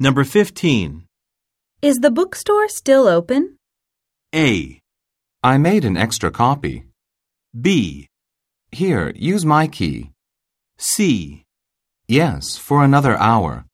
Number 15. Is the bookstore still open? A. I made an extra copy. B. Here, use my key. C. Yes, for another hour.